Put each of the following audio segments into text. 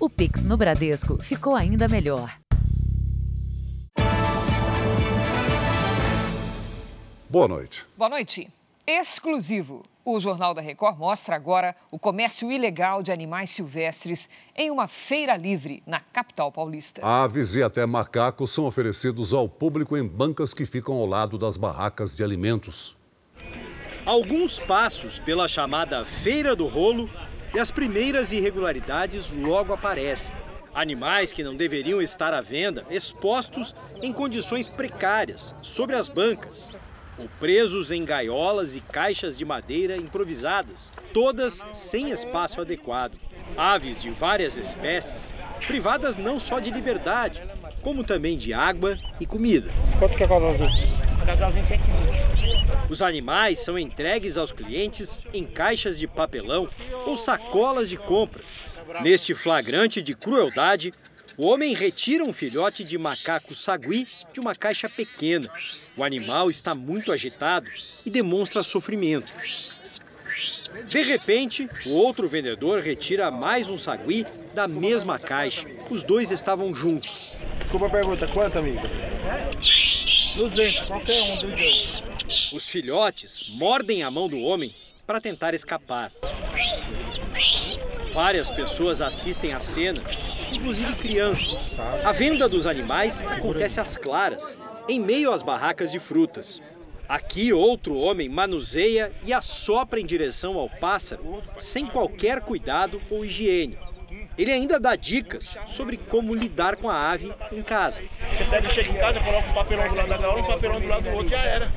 O Pix no Bradesco ficou ainda melhor. Boa noite. Boa noite. Exclusivo. O Jornal da Record mostra agora o comércio ilegal de animais silvestres em uma feira livre na capital paulista. Aves e até macacos são oferecidos ao público em bancas que ficam ao lado das barracas de alimentos. Alguns passos pela chamada Feira do Rolo e as primeiras irregularidades logo aparecem. Animais que não deveriam estar à venda, expostos em condições precárias, sobre as bancas, ou presos em gaiolas e caixas de madeira improvisadas, todas sem espaço adequado. Aves de várias espécies, privadas não só de liberdade, como também de água e comida. Quanto que é? Casalzinho tem que Os animais são entregues aos clientes em caixas de papelão ou sacolas de compras. Neste flagrante de crueldade, o homem retira um filhote de macaco sagui de uma caixa pequena. O animal está muito agitado e demonstra sofrimento. De repente, o outro vendedor retira mais um sagui da mesma caixa. Os dois estavam juntos. Desculpa a pergunta, quanto, amigo? 200, qualquer um dos dois. Os filhotes mordem a mão do homem para tentar escapar. Várias pessoas assistem à cena inclusive crianças. A venda dos animais acontece às claras, em meio às barracas de frutas. Aqui, outro homem manuseia e assopra em direção ao pássaro, sem qualquer cuidado ou higiene. Ele ainda dá dicas sobre como lidar com a ave em casa. Você chega em casa, coloca um papelão do lado da gaiola, um papelão do lado do outro, já era.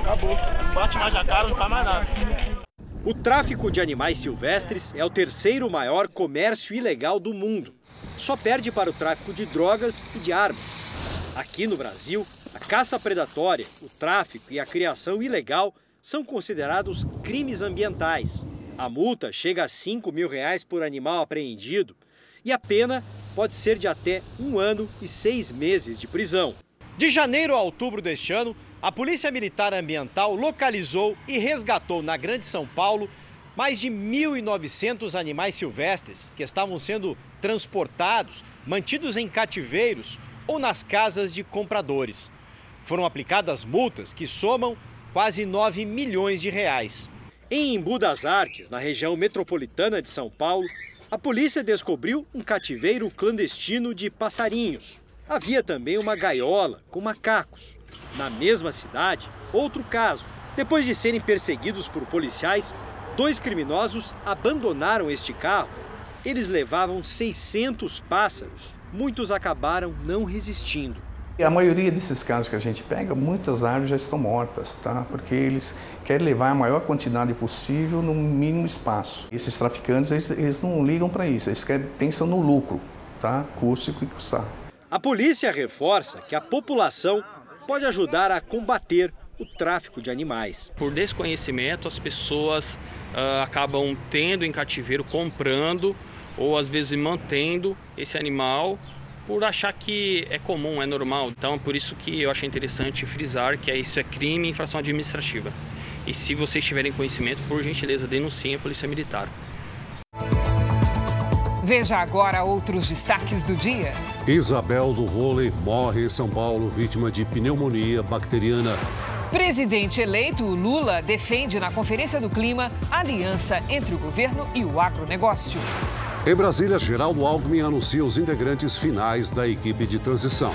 Acabou. Bate mais a cara, não faz mais nada. O tráfico de animais silvestres é o terceiro maior comércio ilegal do mundo. Só perde para o tráfico de drogas e de armas. Aqui no Brasil, a caça predatória, o tráfico e a criação ilegal são considerados crimes ambientais. A multa chega a 5 mil reais por animal apreendido e a pena pode ser de até um ano e seis meses de prisão. De janeiro a outubro deste ano, a Polícia Militar Ambiental localizou e resgatou na Grande São Paulo mais de 1.900 animais silvestres que estavam sendo transportados, mantidos em cativeiros ou nas casas de compradores. Foram aplicadas multas que somam quase 9 milhões de reais. Em Embu das Artes, na região metropolitana de São Paulo, a polícia descobriu um cativeiro clandestino de passarinhos. Havia também uma gaiola com macacos. Na mesma cidade, outro caso. Depois de serem perseguidos por policiais, dois criminosos abandonaram este carro. Eles levavam 600 pássaros. Muitos acabaram não resistindo. A maioria desses casos que a gente pega, muitas árvores já estão mortas, tá? Porque eles querem levar a maior quantidade possível no mínimo espaço. Esses traficantes, eles, eles não ligam para isso, eles querem, pensam no lucro, tá? Custo e custar. A polícia reforça que a população pode ajudar a combater o tráfico de animais. Por desconhecimento, as pessoas uh, acabam tendo em cativeiro, comprando ou às vezes mantendo esse animal por achar que é comum, é normal. Então, por isso que eu achei interessante frisar que isso é crime e infração administrativa. E se vocês tiverem conhecimento, por gentileza, denunciem a Polícia Militar. Veja agora outros destaques do dia. Isabel do vôlei morre em São Paulo vítima de pneumonia bacteriana. Presidente eleito Lula defende na Conferência do Clima a aliança entre o governo e o agronegócio. Em Brasília, Geraldo Alckmin anuncia os integrantes finais da equipe de transição.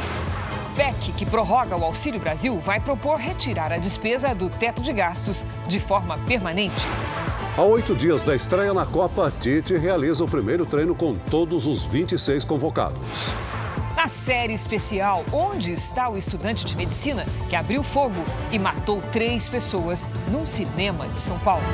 PEC, que prorroga o Auxílio Brasil, vai propor retirar a despesa do teto de gastos de forma permanente. Há oito dias da estreia na Copa, Tite realiza o primeiro treino com todos os 26 convocados. Na série especial Onde está o estudante de medicina que abriu fogo e matou três pessoas num cinema de São Paulo.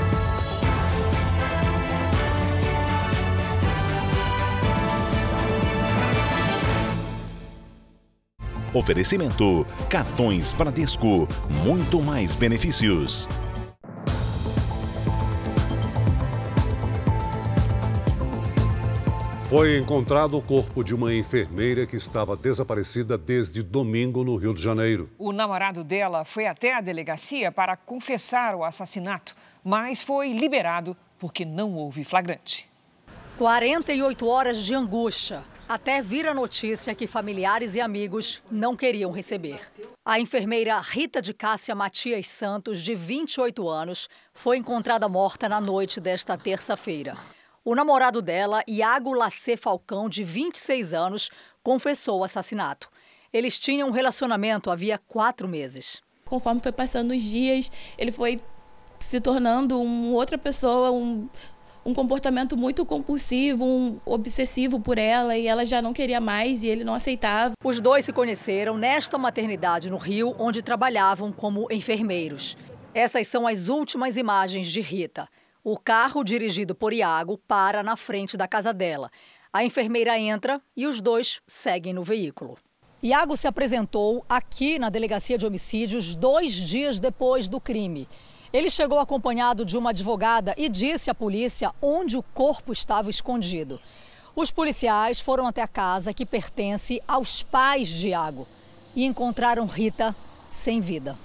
Oferecimento: cartões Bradesco, muito mais benefícios. Foi encontrado o corpo de uma enfermeira que estava desaparecida desde domingo no Rio de Janeiro. O namorado dela foi até a delegacia para confessar o assassinato, mas foi liberado porque não houve flagrante. 48 horas de angústia, até vir a notícia que familiares e amigos não queriam receber. A enfermeira Rita de Cássia Matias Santos, de 28 anos, foi encontrada morta na noite desta terça-feira. O namorado dela, Iago Lacê Falcão, de 26 anos, confessou o assassinato. Eles tinham um relacionamento havia quatro meses. Conforme foi passando os dias, ele foi se tornando uma outra pessoa, um, um comportamento muito compulsivo, um obsessivo por ela e ela já não queria mais e ele não aceitava. Os dois se conheceram nesta maternidade no Rio, onde trabalhavam como enfermeiros. Essas são as últimas imagens de Rita. O carro dirigido por Iago para na frente da casa dela. A enfermeira entra e os dois seguem no veículo. Iago se apresentou aqui na delegacia de homicídios dois dias depois do crime. Ele chegou acompanhado de uma advogada e disse à polícia onde o corpo estava escondido. Os policiais foram até a casa que pertence aos pais de Iago e encontraram Rita sem vida.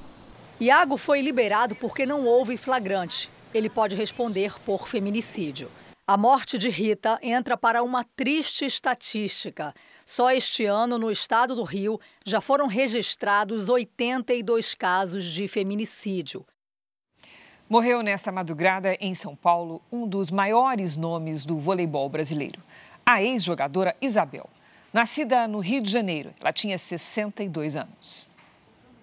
Iago foi liberado porque não houve flagrante. Ele pode responder por feminicídio. A morte de Rita entra para uma triste estatística. Só este ano, no estado do Rio, já foram registrados 82 casos de feminicídio. Morreu nesta madrugada em São Paulo um dos maiores nomes do voleibol brasileiro, a ex-jogadora Isabel. Nascida no Rio de Janeiro, ela tinha 62 anos.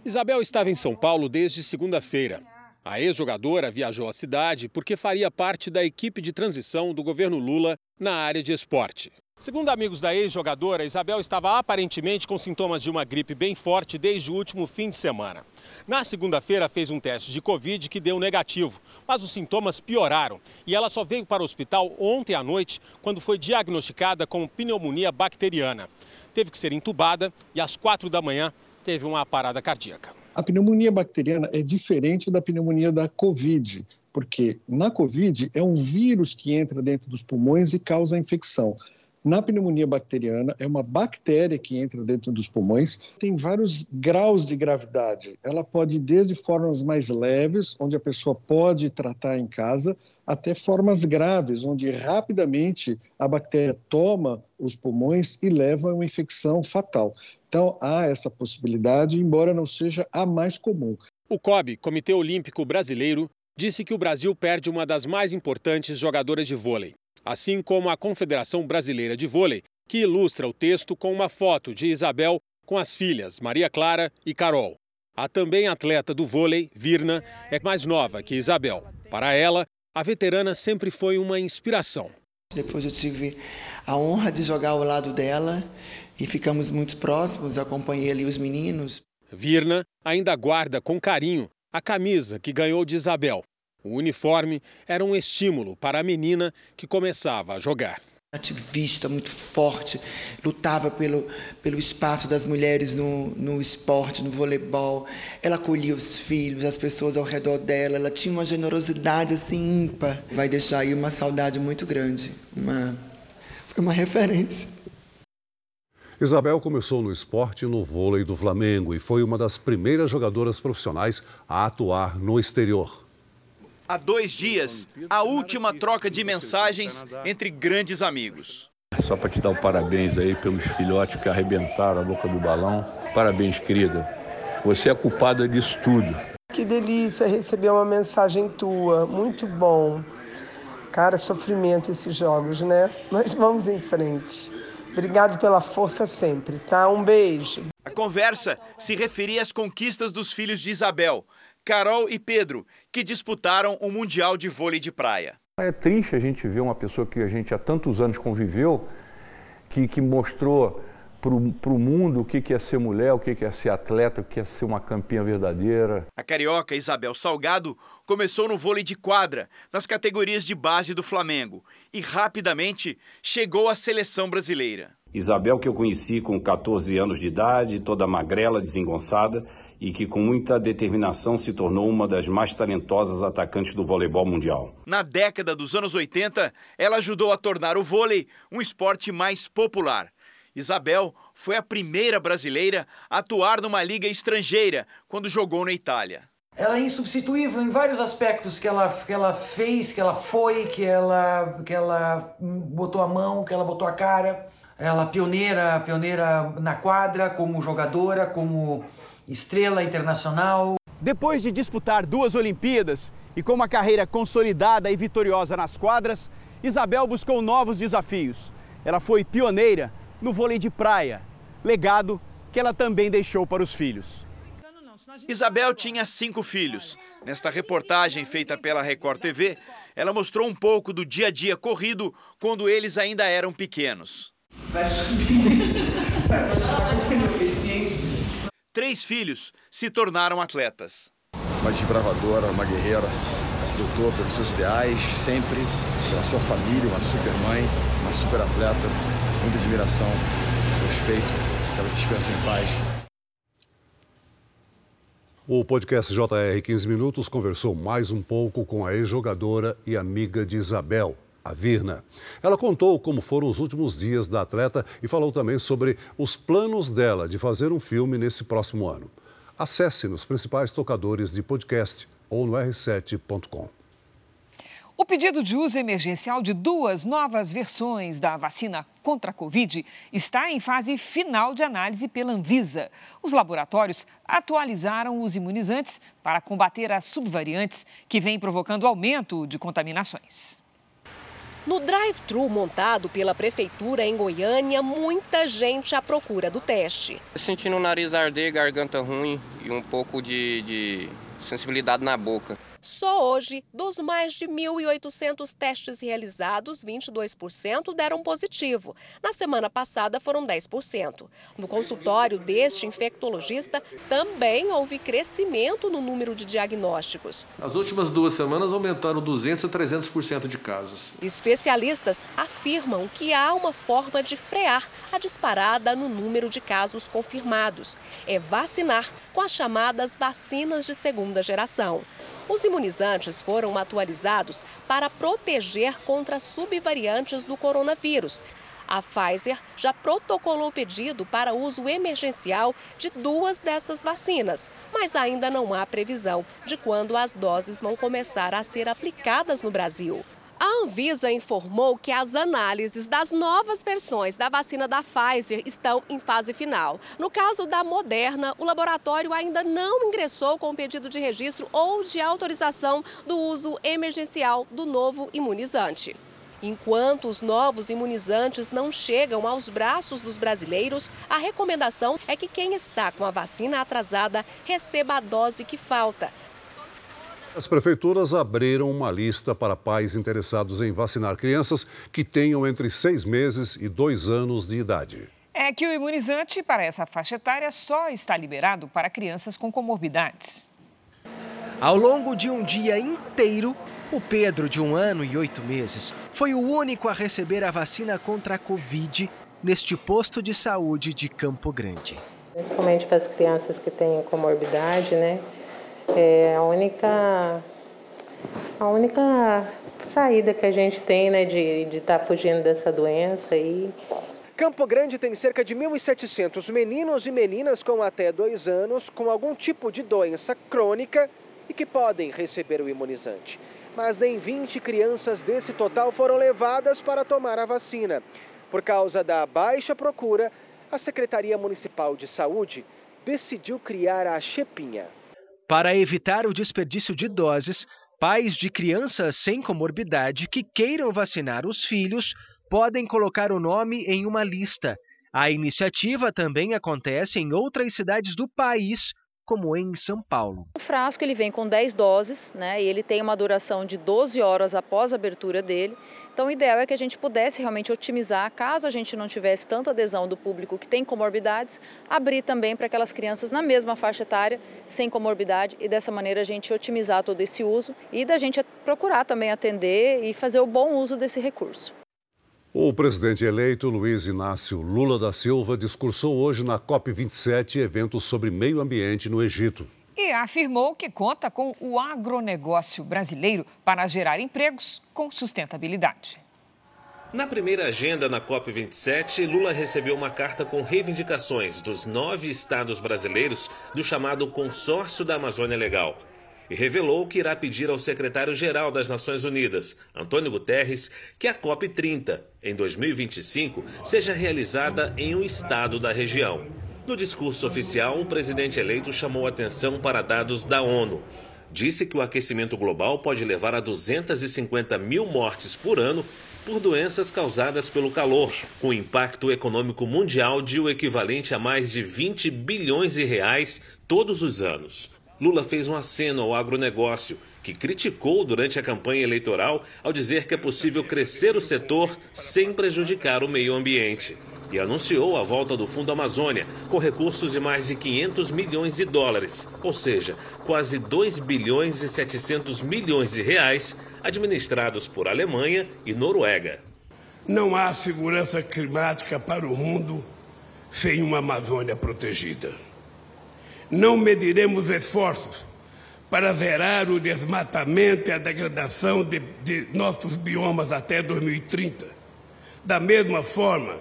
Isabel estava em São Paulo desde segunda-feira. A ex-jogadora viajou à cidade porque faria parte da equipe de transição do governo Lula na área de esporte. Segundo amigos da ex-jogadora, Isabel estava aparentemente com sintomas de uma gripe bem forte desde o último fim de semana. Na segunda-feira, fez um teste de Covid que deu negativo, mas os sintomas pioraram e ela só veio para o hospital ontem à noite, quando foi diagnosticada com pneumonia bacteriana. Teve que ser entubada e às quatro da manhã teve uma parada cardíaca. A pneumonia bacteriana é diferente da pneumonia da Covid, porque na Covid é um vírus que entra dentro dos pulmões e causa a infecção. Na pneumonia bacteriana, é uma bactéria que entra dentro dos pulmões, tem vários graus de gravidade. Ela pode desde formas mais leves, onde a pessoa pode tratar em casa, até formas graves, onde rapidamente a bactéria toma os pulmões e leva a uma infecção fatal. Então, há essa possibilidade, embora não seja a mais comum. O COB, Comitê Olímpico Brasileiro, disse que o Brasil perde uma das mais importantes jogadoras de vôlei assim como a Confederação Brasileira de Vôlei, que ilustra o texto com uma foto de Isabel com as filhas Maria Clara e Carol. A também atleta do vôlei, Virna, é mais nova que Isabel. Para ela, a veterana sempre foi uma inspiração. Depois eu tive a honra de jogar ao lado dela e ficamos muito próximos, acompanhei ali os meninos. Virna ainda guarda com carinho a camisa que ganhou de Isabel o uniforme era um estímulo para a menina que começava a jogar. Ativista muito forte, lutava pelo, pelo espaço das mulheres no, no esporte, no voleibol. Ela acolhia os filhos, as pessoas ao redor dela. Ela tinha uma generosidade assim ímpar. Vai deixar aí uma saudade muito grande. Uma, foi uma referência. Isabel começou no esporte no vôlei do Flamengo e foi uma das primeiras jogadoras profissionais a atuar no exterior. Há dois dias, a última troca de mensagens entre grandes amigos. Só para te dar o parabéns aí pelos filhotes que arrebentaram a boca do balão. Parabéns, querida. Você é culpada disso tudo. Que delícia receber uma mensagem tua. Muito bom. Cara, sofrimento esses jogos, né? Mas vamos em frente. Obrigado pela força sempre, tá? Um beijo. A conversa se referia às conquistas dos filhos de Isabel, Carol e Pedro, que disputaram o Mundial de Vôlei de Praia. É triste a gente ver uma pessoa que a gente há tantos anos conviveu, que, que mostrou para o mundo o que, que é ser mulher, o que, que é ser atleta, o que é ser uma campeã verdadeira. A carioca Isabel Salgado começou no vôlei de quadra, nas categorias de base do Flamengo, e rapidamente chegou à seleção brasileira. Isabel, que eu conheci com 14 anos de idade, toda magrela, desengonçada, e que com muita determinação se tornou uma das mais talentosas atacantes do voleibol mundial. Na década dos anos 80, ela ajudou a tornar o vôlei um esporte mais popular. Isabel foi a primeira brasileira a atuar numa liga estrangeira quando jogou na Itália. Ela é insubstituível em vários aspectos que ela, que ela fez, que ela foi, que ela, que ela botou a mão, que ela botou a cara. Ela pioneira, pioneira na quadra, como jogadora, como estrela internacional. Depois de disputar duas Olimpíadas e com uma carreira consolidada e vitoriosa nas quadras, Isabel buscou novos desafios. Ela foi pioneira no vôlei de praia, legado que ela também deixou para os filhos. Isabel tinha cinco filhos. Nesta reportagem feita pela Record TV, ela mostrou um pouco do dia a dia corrido quando eles ainda eram pequenos. Três filhos se tornaram atletas. Uma desbravadora, uma guerreira, lutou pelos seus ideais, sempre pela sua família, uma super mãe, uma super atleta, muita admiração, respeito, que ela descanse em paz. O podcast JR 15 Minutos conversou mais um pouco com a ex-jogadora e amiga de Isabel, a Virna. Ela contou como foram os últimos dias da atleta e falou também sobre os planos dela de fazer um filme nesse próximo ano. Acesse nos principais tocadores de podcast ou no r7.com. O pedido de uso emergencial de duas novas versões da vacina contra a Covid está em fase final de análise pela Anvisa. Os laboratórios atualizaram os imunizantes para combater as subvariantes que vêm provocando aumento de contaminações. No drive-thru montado pela prefeitura em Goiânia, muita gente à procura do teste. Sentindo o nariz arder, garganta ruim e um pouco de, de sensibilidade na boca. Só hoje, dos mais de 1.800 testes realizados, 22% deram positivo. Na semana passada foram 10%. No consultório deste infectologista, também houve crescimento no número de diagnósticos. As últimas duas semanas aumentaram 200 a 300% de casos. Especialistas afirmam que há uma forma de frear a disparada no número de casos confirmados. É vacinar com as chamadas vacinas de segunda geração. Os imunizantes foram atualizados para proteger contra subvariantes do coronavírus. A Pfizer já protocolou pedido para uso emergencial de duas dessas vacinas, mas ainda não há previsão de quando as doses vão começar a ser aplicadas no Brasil. A Anvisa informou que as análises das novas versões da vacina da Pfizer estão em fase final. No caso da Moderna, o laboratório ainda não ingressou com pedido de registro ou de autorização do uso emergencial do novo imunizante. Enquanto os novos imunizantes não chegam aos braços dos brasileiros, a recomendação é que quem está com a vacina atrasada receba a dose que falta. As prefeituras abriram uma lista para pais interessados em vacinar crianças que tenham entre seis meses e dois anos de idade. É que o imunizante para essa faixa etária só está liberado para crianças com comorbidades. Ao longo de um dia inteiro, o Pedro, de um ano e oito meses, foi o único a receber a vacina contra a Covid neste posto de saúde de Campo Grande. Principalmente para as crianças que têm comorbidade, né? É a única, a única saída que a gente tem né, de estar tá fugindo dessa doença aí. Campo Grande tem cerca de 1.700 meninos e meninas com até dois anos com algum tipo de doença crônica e que podem receber o imunizante. Mas nem 20 crianças desse total foram levadas para tomar a vacina. Por causa da baixa procura, a Secretaria Municipal de Saúde decidiu criar a Chepinha. Para evitar o desperdício de doses, pais de crianças sem comorbidade que queiram vacinar os filhos podem colocar o nome em uma lista. A iniciativa também acontece em outras cidades do país, como em São Paulo. O frasco ele vem com 10 doses, né? E ele tem uma duração de 12 horas após a abertura dele. Então, o ideal é que a gente pudesse realmente otimizar, caso a gente não tivesse tanta adesão do público que tem comorbidades, abrir também para aquelas crianças na mesma faixa etária, sem comorbidade, e dessa maneira a gente otimizar todo esse uso e da gente procurar também atender e fazer o bom uso desse recurso. O presidente eleito Luiz Inácio Lula da Silva discursou hoje na COP27, evento sobre meio ambiente no Egito. E afirmou que conta com o agronegócio brasileiro para gerar empregos com sustentabilidade. Na primeira agenda na COP27, Lula recebeu uma carta com reivindicações dos nove estados brasileiros do chamado Consórcio da Amazônia Legal. E revelou que irá pedir ao secretário-geral das Nações Unidas, Antônio Guterres, que a COP30, em 2025, seja realizada em um estado da região. No discurso oficial, o presidente eleito chamou atenção para dados da ONU. Disse que o aquecimento global pode levar a 250 mil mortes por ano por doenças causadas pelo calor, com impacto econômico mundial de o equivalente a mais de 20 bilhões de reais todos os anos. Lula fez um aceno ao agronegócio, que criticou durante a campanha eleitoral ao dizer que é possível crescer o setor sem prejudicar o meio ambiente. E anunciou a volta do Fundo Amazônia, com recursos de mais de 500 milhões de dólares, ou seja, quase 2 bilhões e 700 milhões de reais, administrados por Alemanha e Noruega. Não há segurança climática para o mundo sem uma Amazônia protegida não mediremos esforços para zerar o desmatamento e a degradação de, de nossos biomas até 2030. Da mesma forma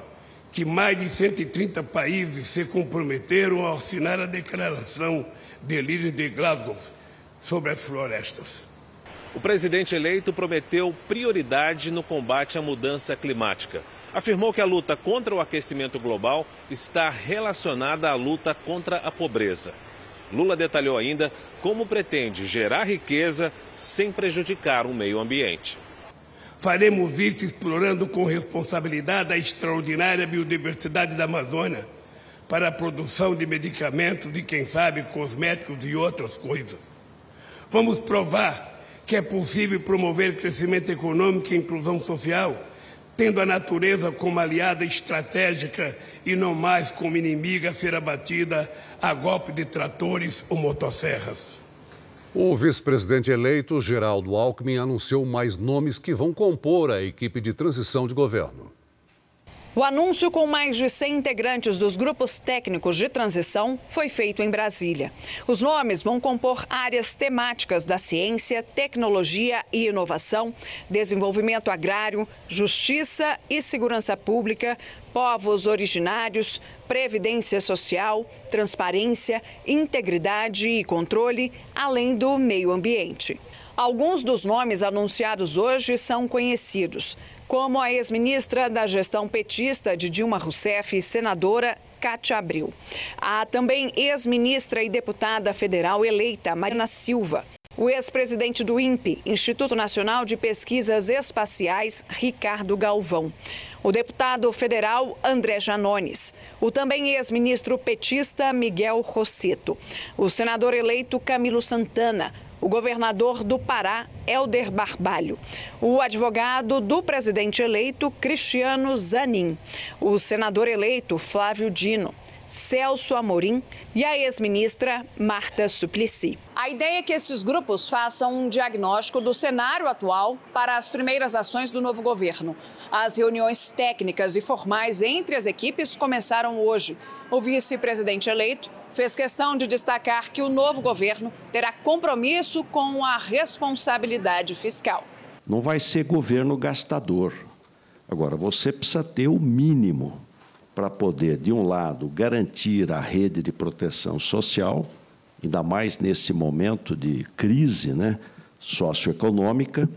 que mais de 130 países se comprometeram a assinar a declaração de líderes de Glasgow sobre as florestas. O presidente eleito prometeu prioridade no combate à mudança climática. Afirmou que a luta contra o aquecimento global está relacionada à luta contra a pobreza. Lula detalhou ainda como pretende gerar riqueza sem prejudicar o meio ambiente. Faremos isso explorando com responsabilidade a extraordinária biodiversidade da Amazônia para a produção de medicamentos e, quem sabe, cosméticos e outras coisas. Vamos provar que é possível promover crescimento econômico e inclusão social tendo a natureza como aliada estratégica e não mais como inimiga a ser abatida a golpe de tratores ou motosserras. O vice-presidente eleito, Geraldo Alckmin, anunciou mais nomes que vão compor a equipe de transição de governo. O anúncio com mais de 100 integrantes dos grupos técnicos de transição foi feito em Brasília. Os nomes vão compor áreas temáticas da ciência, tecnologia e inovação, desenvolvimento agrário, justiça e segurança pública, povos originários, previdência social, transparência, integridade e controle, além do meio ambiente. Alguns dos nomes anunciados hoje são conhecidos como a ex-ministra da gestão petista de Dilma Rousseff e senadora Cátia Abril. A também ex-ministra e deputada federal eleita Marina Silva. O ex-presidente do INPE, Instituto Nacional de Pesquisas Espaciais, Ricardo Galvão. O deputado federal André Janones. O também ex-ministro petista Miguel Rosseto. O senador eleito Camilo Santana o governador do Pará, Helder Barbalho, o advogado do presidente eleito, Cristiano Zanin, o senador eleito, Flávio Dino. Celso Amorim e a ex-ministra Marta Suplicy. A ideia é que esses grupos façam um diagnóstico do cenário atual para as primeiras ações do novo governo. As reuniões técnicas e formais entre as equipes começaram hoje. O vice-presidente eleito fez questão de destacar que o novo governo terá compromisso com a responsabilidade fiscal. Não vai ser governo gastador. Agora, você precisa ter o mínimo para poder, de um lado, garantir a rede de proteção social, ainda mais nesse momento de crise né, socioeconômica,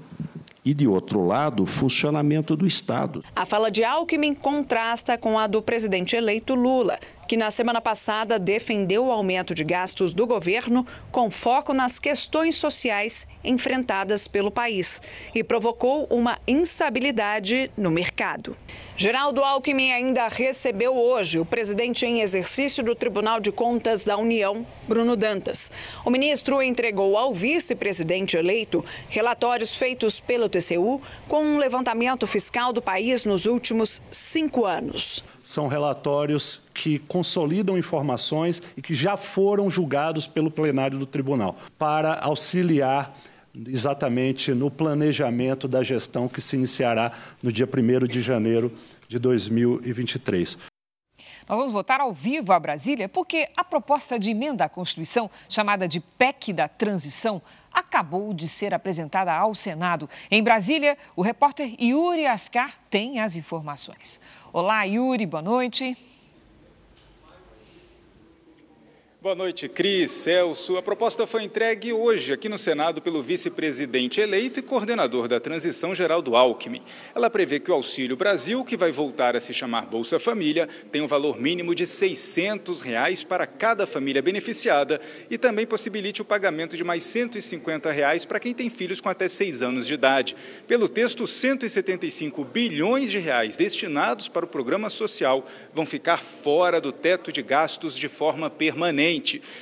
e, de outro lado, o funcionamento do Estado. A fala de Alckmin contrasta com a do presidente eleito Lula, que na semana passada defendeu o aumento de gastos do governo com foco nas questões sociais enfrentadas pelo país e provocou uma instabilidade no mercado. Geraldo Alckmin ainda recebeu hoje o presidente em exercício do Tribunal de Contas da União, Bruno Dantas. O ministro entregou ao vice-presidente eleito relatórios feitos pelo TCU com um levantamento fiscal do país nos últimos cinco anos. São relatórios que consolidam informações e que já foram julgados pelo plenário do tribunal, para auxiliar exatamente no planejamento da gestão que se iniciará no dia 1 de janeiro de 2023. Nós vamos votar ao vivo a Brasília porque a proposta de emenda à Constituição, chamada de PEC da Transição, acabou de ser apresentada ao Senado. Em Brasília, o repórter Yuri Ascar tem as informações. Olá, Yuri, boa noite. Boa noite, Cris, Celso. A proposta foi entregue hoje aqui no Senado pelo vice-presidente eleito e coordenador da transição, Geraldo Alckmin. Ela prevê que o Auxílio Brasil, que vai voltar a se chamar Bolsa Família, tem um valor mínimo de 600 reais para cada família beneficiada e também possibilite o pagamento de mais 150 reais para quem tem filhos com até 6 anos de idade. Pelo texto, 175 bilhões de reais destinados para o programa social vão ficar fora do teto de gastos de forma permanente.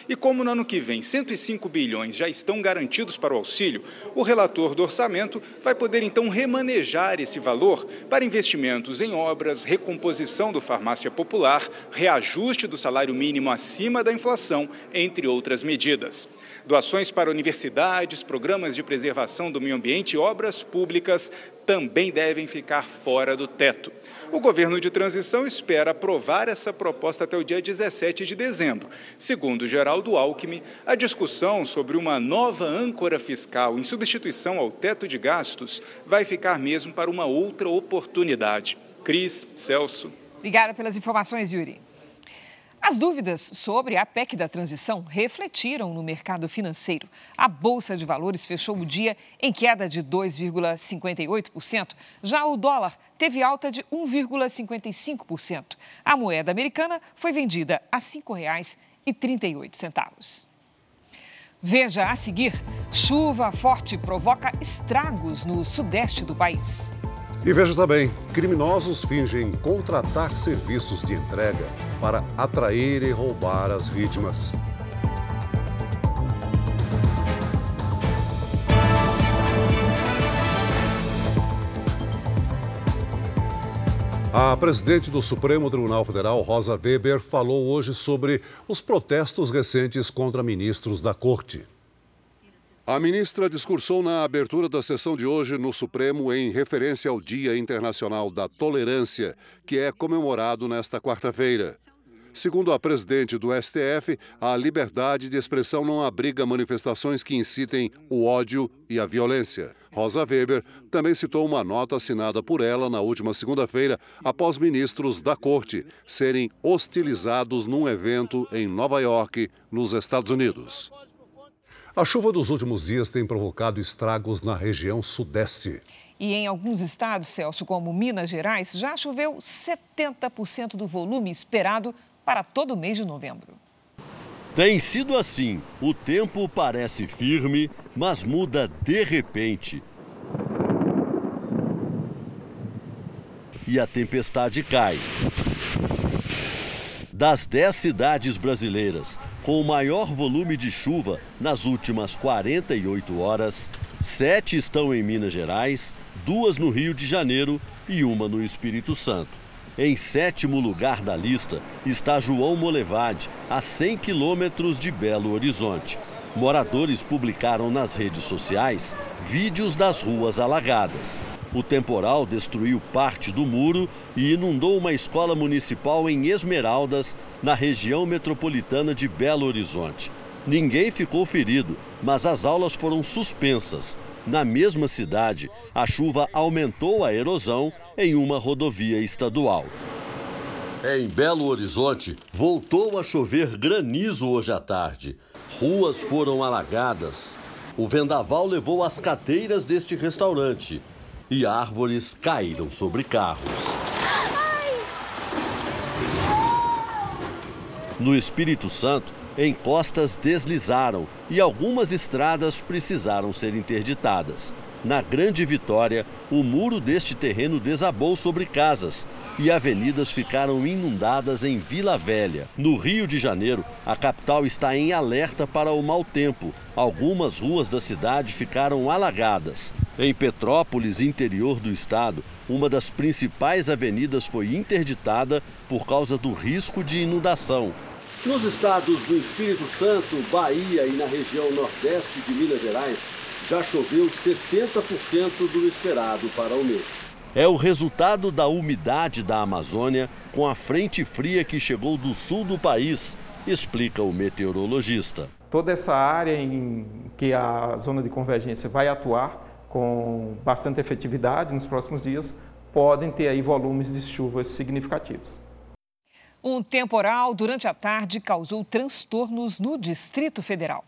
E como no ano que vem 105 bilhões já estão garantidos para o auxílio, o relator do orçamento vai poder então remanejar esse valor para investimentos em obras, recomposição do farmácia popular, reajuste do salário mínimo acima da inflação, entre outras medidas. Doações para universidades, programas de preservação do meio ambiente e obras públicas também devem ficar fora do teto. O governo de transição espera aprovar essa proposta até o dia 17 de dezembro. Segundo Geraldo Alckmin, a discussão sobre uma nova âncora fiscal em substituição ao teto de gastos vai ficar mesmo para uma outra oportunidade. Cris, Celso. Obrigada pelas informações, Yuri. As dúvidas sobre a PEC da transição refletiram no mercado financeiro. A Bolsa de Valores fechou o dia em queda de 2,58%. Já o dólar teve alta de 1,55%. A moeda americana foi vendida a R$ 5,38. Veja a seguir: chuva forte provoca estragos no sudeste do país. E veja também: criminosos fingem contratar serviços de entrega para atrair e roubar as vítimas. A presidente do Supremo Tribunal Federal, Rosa Weber, falou hoje sobre os protestos recentes contra ministros da Corte. A ministra discursou na abertura da sessão de hoje no Supremo em referência ao Dia Internacional da Tolerância, que é comemorado nesta quarta-feira. Segundo a presidente do STF, a liberdade de expressão não abriga manifestações que incitem o ódio e a violência. Rosa Weber também citou uma nota assinada por ela na última segunda-feira, após ministros da corte serem hostilizados num evento em Nova York, nos Estados Unidos. A chuva dos últimos dias tem provocado estragos na região sudeste. E em alguns estados, Celso, como Minas Gerais, já choveu 70% do volume esperado para todo o mês de novembro. Tem sido assim. O tempo parece firme, mas muda de repente. E a tempestade cai. Das 10 cidades brasileiras com o maior volume de chuva nas últimas 48 horas, sete estão em Minas Gerais, duas no Rio de Janeiro e uma no Espírito Santo. Em sétimo lugar da lista está João Molevade, a 100 quilômetros de Belo Horizonte. Moradores publicaram nas redes sociais vídeos das ruas alagadas. O temporal destruiu parte do muro e inundou uma escola municipal em Esmeraldas, na região metropolitana de Belo Horizonte. Ninguém ficou ferido, mas as aulas foram suspensas. Na mesma cidade, a chuva aumentou a erosão em uma rodovia estadual. Em Belo Horizonte, voltou a chover granizo hoje à tarde. Ruas foram alagadas. O vendaval levou as cadeiras deste restaurante e árvores caíram sobre carros. No Espírito Santo, encostas deslizaram e algumas estradas precisaram ser interditadas. Na Grande Vitória, o muro deste terreno desabou sobre casas e avenidas ficaram inundadas em Vila Velha. No Rio de Janeiro, a capital está em alerta para o mau tempo. Algumas ruas da cidade ficaram alagadas. Em Petrópolis, interior do estado, uma das principais avenidas foi interditada por causa do risco de inundação. Nos estados do Espírito Santo, Bahia e na região nordeste de Minas Gerais, já choveu 70% do esperado para o mês. É o resultado da umidade da Amazônia com a frente fria que chegou do sul do país, explica o meteorologista. Toda essa área em que a zona de convergência vai atuar com bastante efetividade nos próximos dias podem ter aí volumes de chuvas significativos. Um temporal durante a tarde causou transtornos no Distrito Federal.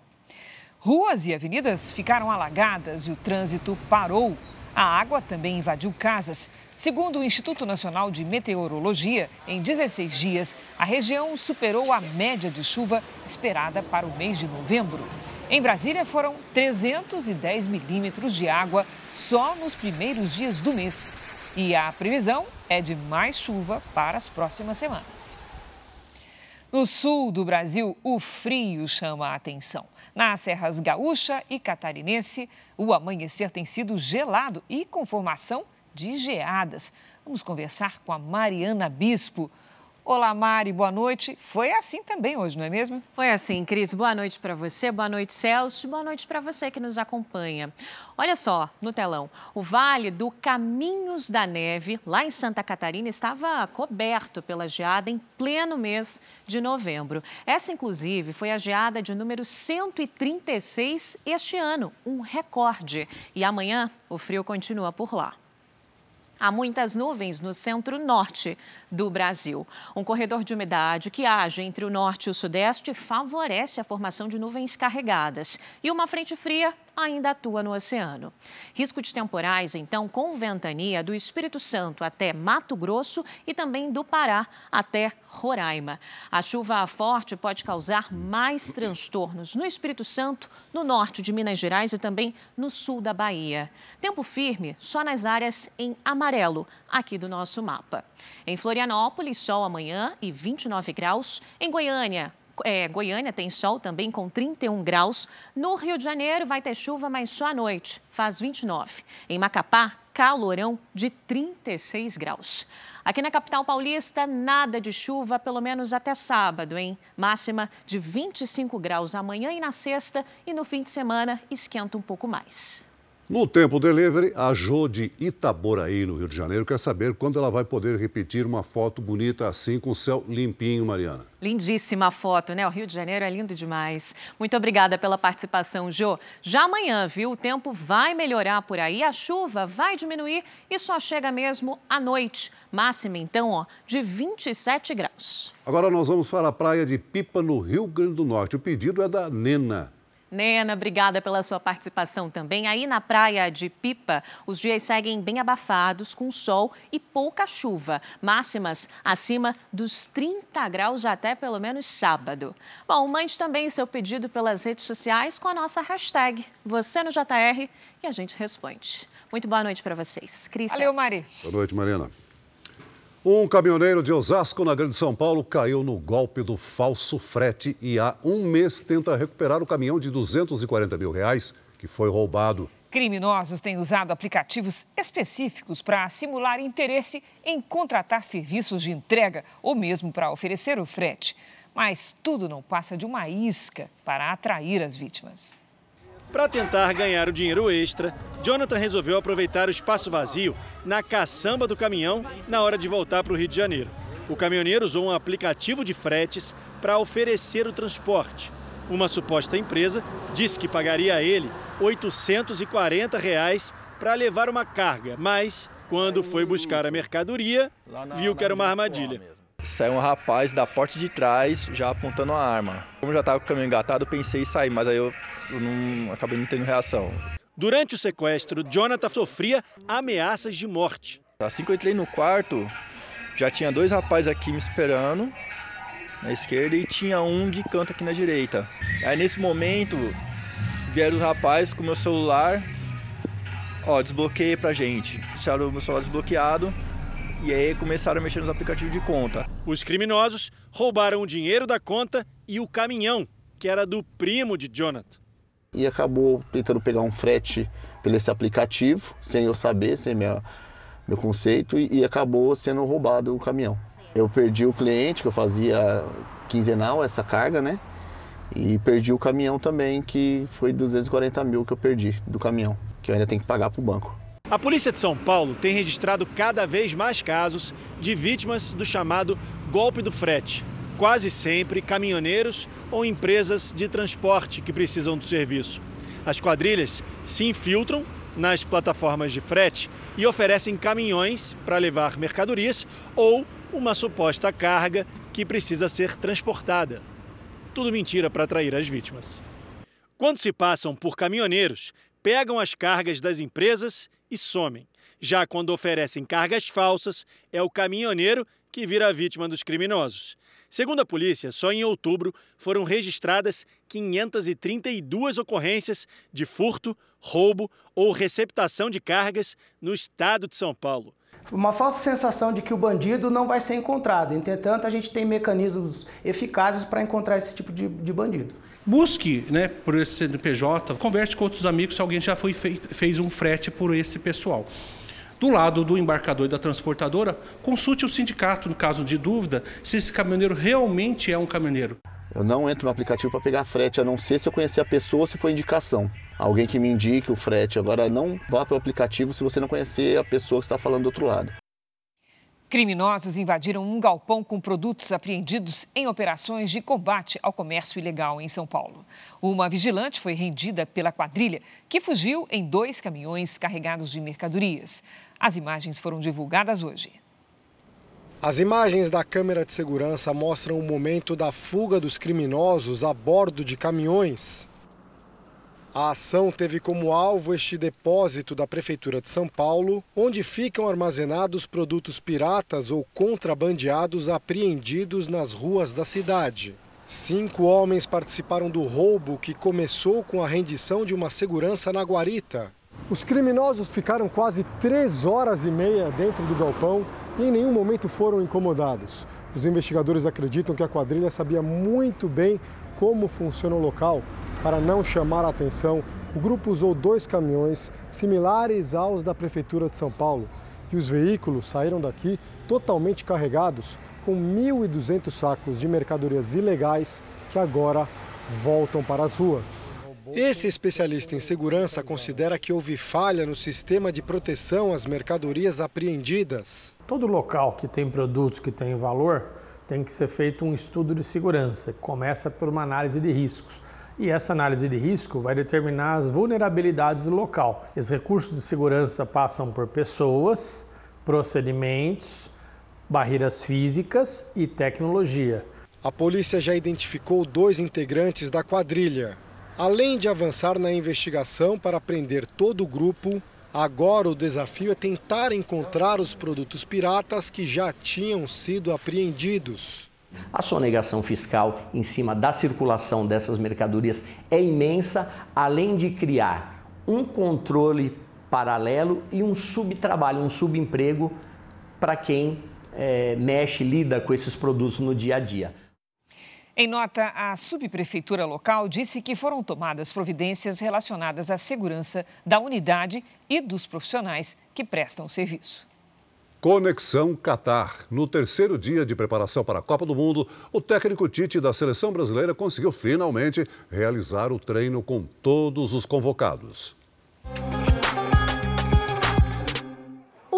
Ruas e avenidas ficaram alagadas e o trânsito parou. A água também invadiu casas. Segundo o Instituto Nacional de Meteorologia, em 16 dias, a região superou a média de chuva esperada para o mês de novembro. Em Brasília, foram 310 milímetros de água só nos primeiros dias do mês. E a previsão é de mais chuva para as próximas semanas. No sul do Brasil, o frio chama a atenção. Nas serras gaúcha e catarinense, o amanhecer tem sido gelado e com formação de geadas. Vamos conversar com a Mariana Bispo. Olá, Mari, boa noite. Foi assim também hoje, não é mesmo? Foi assim, Cris. Boa noite para você, boa noite, Celso, boa noite para você que nos acompanha. Olha só, no telão, o Vale do Caminhos da Neve, lá em Santa Catarina, estava coberto pela geada em pleno mês de novembro. Essa, inclusive, foi a geada de número 136 este ano, um recorde. E amanhã o frio continua por lá. Há muitas nuvens no centro-norte do Brasil. Um corredor de umidade que age entre o norte e o sudeste favorece a formação de nuvens carregadas. E uma frente fria ainda atua no oceano. Risco de temporais, então, com ventania do Espírito Santo até Mato Grosso e também do Pará até Roraima. A chuva forte pode causar mais transtornos no Espírito Santo, no norte de Minas Gerais e também no sul da Bahia. Tempo firme só nas áreas em amarelo, aqui do nosso mapa. Em Florianópolis, sol amanhã e 29 graus. Em Goiânia, é, Goiânia tem sol também com 31 graus. No Rio de Janeiro vai ter chuva, mas só à noite, faz 29. Em Macapá, calorão de 36 graus. Aqui na capital paulista, nada de chuva, pelo menos até sábado, hein? Máxima de 25 graus amanhã e na sexta, e no fim de semana esquenta um pouco mais. No Tempo Delivery, a Jo de Itaboraí, no Rio de Janeiro, quer saber quando ela vai poder repetir uma foto bonita assim, com o céu limpinho, Mariana. Lindíssima foto, né? O Rio de Janeiro é lindo demais. Muito obrigada pela participação, Jo. Já amanhã, viu? O tempo vai melhorar por aí, a chuva vai diminuir e só chega mesmo à noite. Máxima, então, ó, de 27 graus. Agora nós vamos para a praia de Pipa, no Rio Grande do Norte. O pedido é da Nena. Nena, obrigada pela sua participação também. Aí na praia de Pipa, os dias seguem bem abafados, com sol e pouca chuva. Máximas acima dos 30 graus até pelo menos sábado. Bom, mande também seu pedido pelas redes sociais com a nossa hashtag Você no JR e a gente responde. Muito boa noite para vocês. Cris. Valeu, Mari. Boa noite, Mariana. Um caminhoneiro de Osasco, na Grande São Paulo, caiu no golpe do falso frete e há um mês tenta recuperar o caminhão de 240 mil reais que foi roubado. Criminosos têm usado aplicativos específicos para simular interesse em contratar serviços de entrega ou mesmo para oferecer o frete. Mas tudo não passa de uma isca para atrair as vítimas. Para tentar ganhar o dinheiro extra, Jonathan resolveu aproveitar o espaço vazio na caçamba do caminhão na hora de voltar para o Rio de Janeiro. O caminhoneiro usou um aplicativo de fretes para oferecer o transporte. Uma suposta empresa disse que pagaria a ele 840 reais para levar uma carga, mas quando foi buscar a mercadoria, viu que era uma armadilha. Saiu um rapaz da porta de trás já apontando a arma. Como já estava com o caminhão engatado, pensei em sair, mas aí eu eu não acabei não tendo reação. Durante o sequestro, Jonathan sofria ameaças de morte. Assim que eu entrei no quarto, já tinha dois rapazes aqui me esperando na esquerda e tinha um de canto aqui na direita. Aí nesse momento vieram os rapazes com meu celular, ó, desbloqueei pra gente. Deixaram o meu celular desbloqueado e aí começaram a mexer nos aplicativos de conta. Os criminosos roubaram o dinheiro da conta e o caminhão, que era do primo de Jonathan e acabou tentando pegar um frete pelo esse aplicativo, sem eu saber, sem minha, meu conceito, e, e acabou sendo roubado o caminhão. Eu perdi o cliente, que eu fazia quinzenal essa carga, né? E perdi o caminhão também, que foi 240 mil que eu perdi do caminhão, que eu ainda tenho que pagar para o banco. A polícia de São Paulo tem registrado cada vez mais casos de vítimas do chamado golpe do frete quase sempre caminhoneiros ou empresas de transporte que precisam do serviço. As quadrilhas se infiltram nas plataformas de frete e oferecem caminhões para levar mercadorias ou uma suposta carga que precisa ser transportada. Tudo mentira para atrair as vítimas. Quando se passam por caminhoneiros, pegam as cargas das empresas e somem. Já quando oferecem cargas falsas, é o caminhoneiro que vira a vítima dos criminosos. Segundo a polícia, só em outubro foram registradas 532 ocorrências de furto, roubo ou receptação de cargas no estado de São Paulo. Uma falsa sensação de que o bandido não vai ser encontrado. Entretanto, a gente tem mecanismos eficazes para encontrar esse tipo de, de bandido. Busque né, por esse CNPJ, converse com outros amigos se alguém já foi feito, fez um frete por esse pessoal. Do lado do embarcador e da transportadora, consulte o sindicato, no caso de dúvida, se esse caminhoneiro realmente é um caminhoneiro. Eu não entro no aplicativo para pegar frete, a não ser se eu conhecer a pessoa ou se for indicação. Alguém que me indique o frete. Agora, não vá para o aplicativo se você não conhecer a pessoa que está falando do outro lado. Criminosos invadiram um galpão com produtos apreendidos em operações de combate ao comércio ilegal em São Paulo. Uma vigilante foi rendida pela quadrilha, que fugiu em dois caminhões carregados de mercadorias. As imagens foram divulgadas hoje. As imagens da câmera de segurança mostram o momento da fuga dos criminosos a bordo de caminhões. A ação teve como alvo este depósito da Prefeitura de São Paulo, onde ficam armazenados produtos piratas ou contrabandeados apreendidos nas ruas da cidade. Cinco homens participaram do roubo que começou com a rendição de uma segurança na guarita. Os criminosos ficaram quase três horas e meia dentro do galpão e em nenhum momento foram incomodados. Os investigadores acreditam que a quadrilha sabia muito bem como funciona o local para não chamar a atenção, o grupo usou dois caminhões similares aos da Prefeitura de São Paulo e os veículos saíram daqui totalmente carregados com 1.200 sacos de mercadorias ilegais que agora voltam para as ruas. Esse especialista em segurança considera que houve falha no sistema de proteção às mercadorias apreendidas. Todo local que tem produtos que têm valor tem que ser feito um estudo de segurança. Começa por uma análise de riscos. E essa análise de risco vai determinar as vulnerabilidades do local. Os recursos de segurança passam por pessoas, procedimentos, barreiras físicas e tecnologia. A polícia já identificou dois integrantes da quadrilha. Além de avançar na investigação para prender todo o grupo, agora o desafio é tentar encontrar os produtos piratas que já tinham sido apreendidos. A sonegação fiscal em cima da circulação dessas mercadorias é imensa, além de criar um controle paralelo e um subtrabalho, um subemprego para quem é, mexe, lida com esses produtos no dia a dia. Em nota, a subprefeitura local disse que foram tomadas providências relacionadas à segurança da unidade e dos profissionais que prestam o serviço. Conexão Qatar. No terceiro dia de preparação para a Copa do Mundo, o técnico Tite da seleção brasileira conseguiu finalmente realizar o treino com todos os convocados.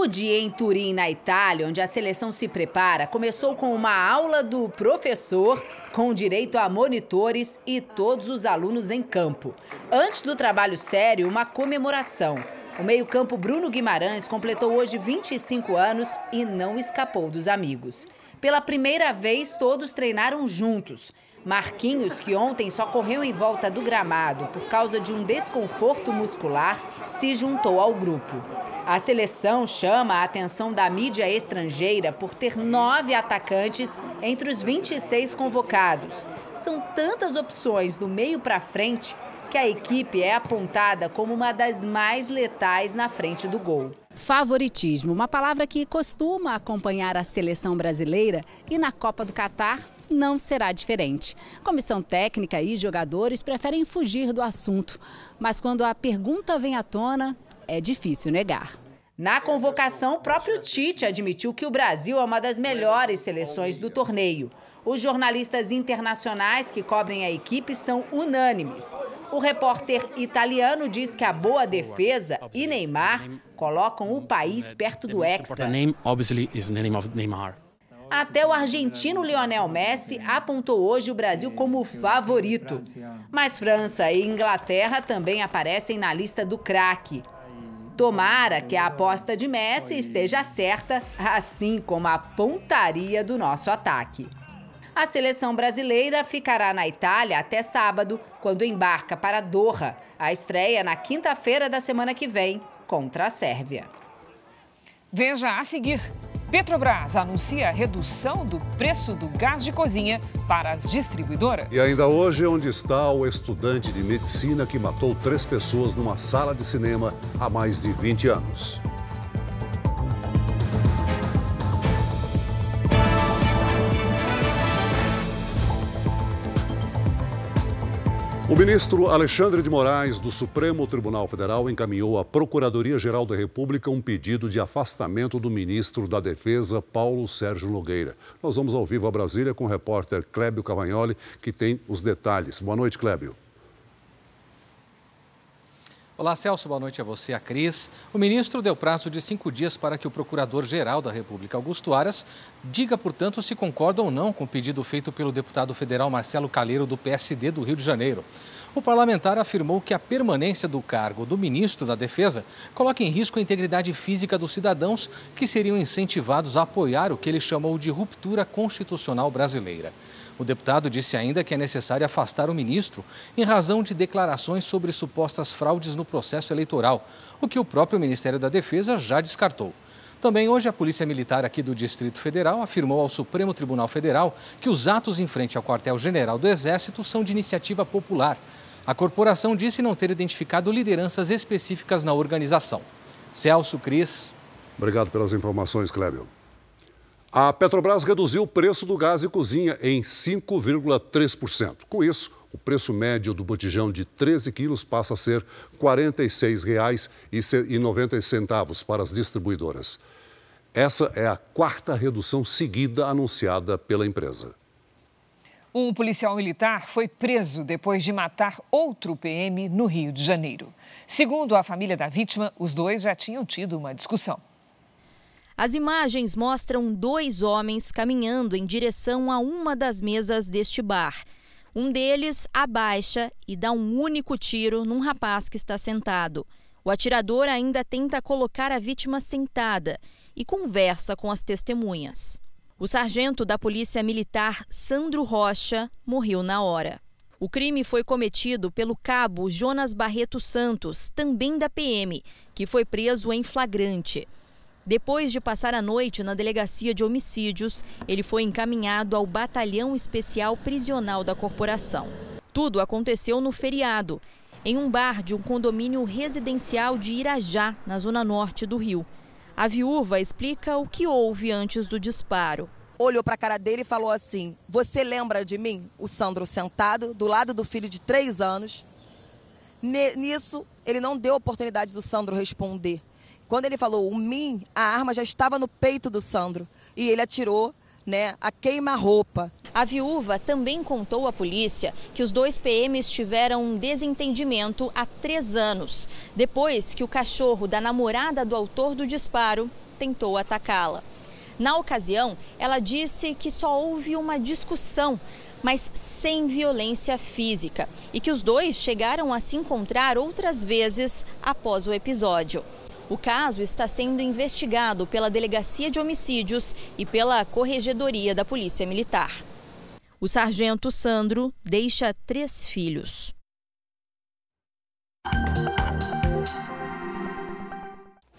O dia em Turim, na Itália, onde a seleção se prepara, começou com uma aula do professor, com direito a monitores e todos os alunos em campo. Antes do trabalho sério, uma comemoração. O meio-campo Bruno Guimarães completou hoje 25 anos e não escapou dos amigos. Pela primeira vez, todos treinaram juntos. Marquinhos, que ontem só correu em volta do gramado por causa de um desconforto muscular, se juntou ao grupo. A seleção chama a atenção da mídia estrangeira por ter nove atacantes entre os 26 convocados. São tantas opções do meio para frente que a equipe é apontada como uma das mais letais na frente do gol. Favoritismo, uma palavra que costuma acompanhar a seleção brasileira e na Copa do Catar não será diferente. Comissão técnica e jogadores preferem fugir do assunto, mas quando a pergunta vem à tona, é difícil negar. Na convocação, o próprio Tite admitiu que o Brasil é uma das melhores seleções do torneio. Os jornalistas internacionais que cobrem a equipe são unânimes. O repórter italiano diz que a boa defesa e Neymar colocam o país perto do Hexa. Até o argentino Lionel Messi apontou hoje o Brasil como favorito. Mas França e Inglaterra também aparecem na lista do craque. Tomara que a aposta de Messi esteja certa, assim como a pontaria do nosso ataque. A seleção brasileira ficará na Itália até sábado, quando embarca para Doha. A estreia na quinta-feira da semana que vem contra a Sérvia. Veja a seguir. Petrobras anuncia redução do preço do gás de cozinha para as distribuidoras. E ainda hoje, onde está o estudante de medicina que matou três pessoas numa sala de cinema há mais de 20 anos? O ministro Alexandre de Moraes, do Supremo Tribunal Federal, encaminhou à Procuradoria-Geral da República um pedido de afastamento do ministro da Defesa, Paulo Sérgio Nogueira. Nós vamos ao vivo a Brasília com o repórter Clébio Cavagnoli, que tem os detalhes. Boa noite, Clébio. Olá, Celso. Boa noite a você, a Cris. O ministro deu prazo de cinco dias para que o Procurador-Geral da República, Augusto Aras, diga, portanto, se concorda ou não com o pedido feito pelo deputado federal Marcelo Calheiro, do PSD do Rio de Janeiro. O parlamentar afirmou que a permanência do cargo do ministro da Defesa coloca em risco a integridade física dos cidadãos que seriam incentivados a apoiar o que ele chamou de ruptura constitucional brasileira. O deputado disse ainda que é necessário afastar o ministro em razão de declarações sobre supostas fraudes no processo eleitoral, o que o próprio Ministério da Defesa já descartou. Também hoje, a Polícia Militar aqui do Distrito Federal afirmou ao Supremo Tribunal Federal que os atos em frente ao quartel-general do Exército são de iniciativa popular. A corporação disse não ter identificado lideranças específicas na organização. Celso Cris. Obrigado pelas informações, Clébio. A Petrobras reduziu o preço do gás de cozinha em 5,3%. Com isso, o preço médio do botijão de 13 quilos passa a ser R$ 46,90 para as distribuidoras. Essa é a quarta redução seguida anunciada pela empresa. Um policial militar foi preso depois de matar outro PM no Rio de Janeiro. Segundo a família da vítima, os dois já tinham tido uma discussão. As imagens mostram dois homens caminhando em direção a uma das mesas deste bar. Um deles abaixa e dá um único tiro num rapaz que está sentado. O atirador ainda tenta colocar a vítima sentada e conversa com as testemunhas. O sargento da Polícia Militar, Sandro Rocha, morreu na hora. O crime foi cometido pelo cabo Jonas Barreto Santos, também da PM, que foi preso em flagrante. Depois de passar a noite na delegacia de homicídios, ele foi encaminhado ao Batalhão Especial Prisional da corporação. Tudo aconteceu no feriado, em um bar de um condomínio residencial de Irajá, na zona norte do Rio. A viúva explica o que houve antes do disparo. Olhou para a cara dele e falou assim: Você lembra de mim? O Sandro sentado do lado do filho de três anos. Nisso, ele não deu oportunidade do Sandro responder. Quando ele falou o mim, a arma já estava no peito do Sandro e ele atirou né, a queima-roupa. A viúva também contou à polícia que os dois PMs tiveram um desentendimento há três anos, depois que o cachorro da namorada do autor do disparo tentou atacá-la. Na ocasião, ela disse que só houve uma discussão, mas sem violência física, e que os dois chegaram a se encontrar outras vezes após o episódio. O caso está sendo investigado pela Delegacia de Homicídios e pela Corregedoria da Polícia Militar. O sargento Sandro deixa três filhos.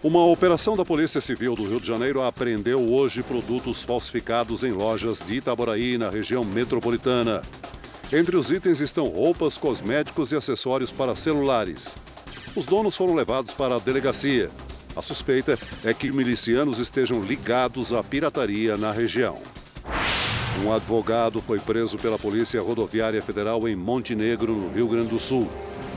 Uma operação da Polícia Civil do Rio de Janeiro apreendeu hoje produtos falsificados em lojas de Itaboraí, na região metropolitana. Entre os itens estão roupas, cosméticos e acessórios para celulares. Os donos foram levados para a delegacia. A suspeita é que milicianos estejam ligados à pirataria na região. Um advogado foi preso pela Polícia Rodoviária Federal em Montenegro, no Rio Grande do Sul.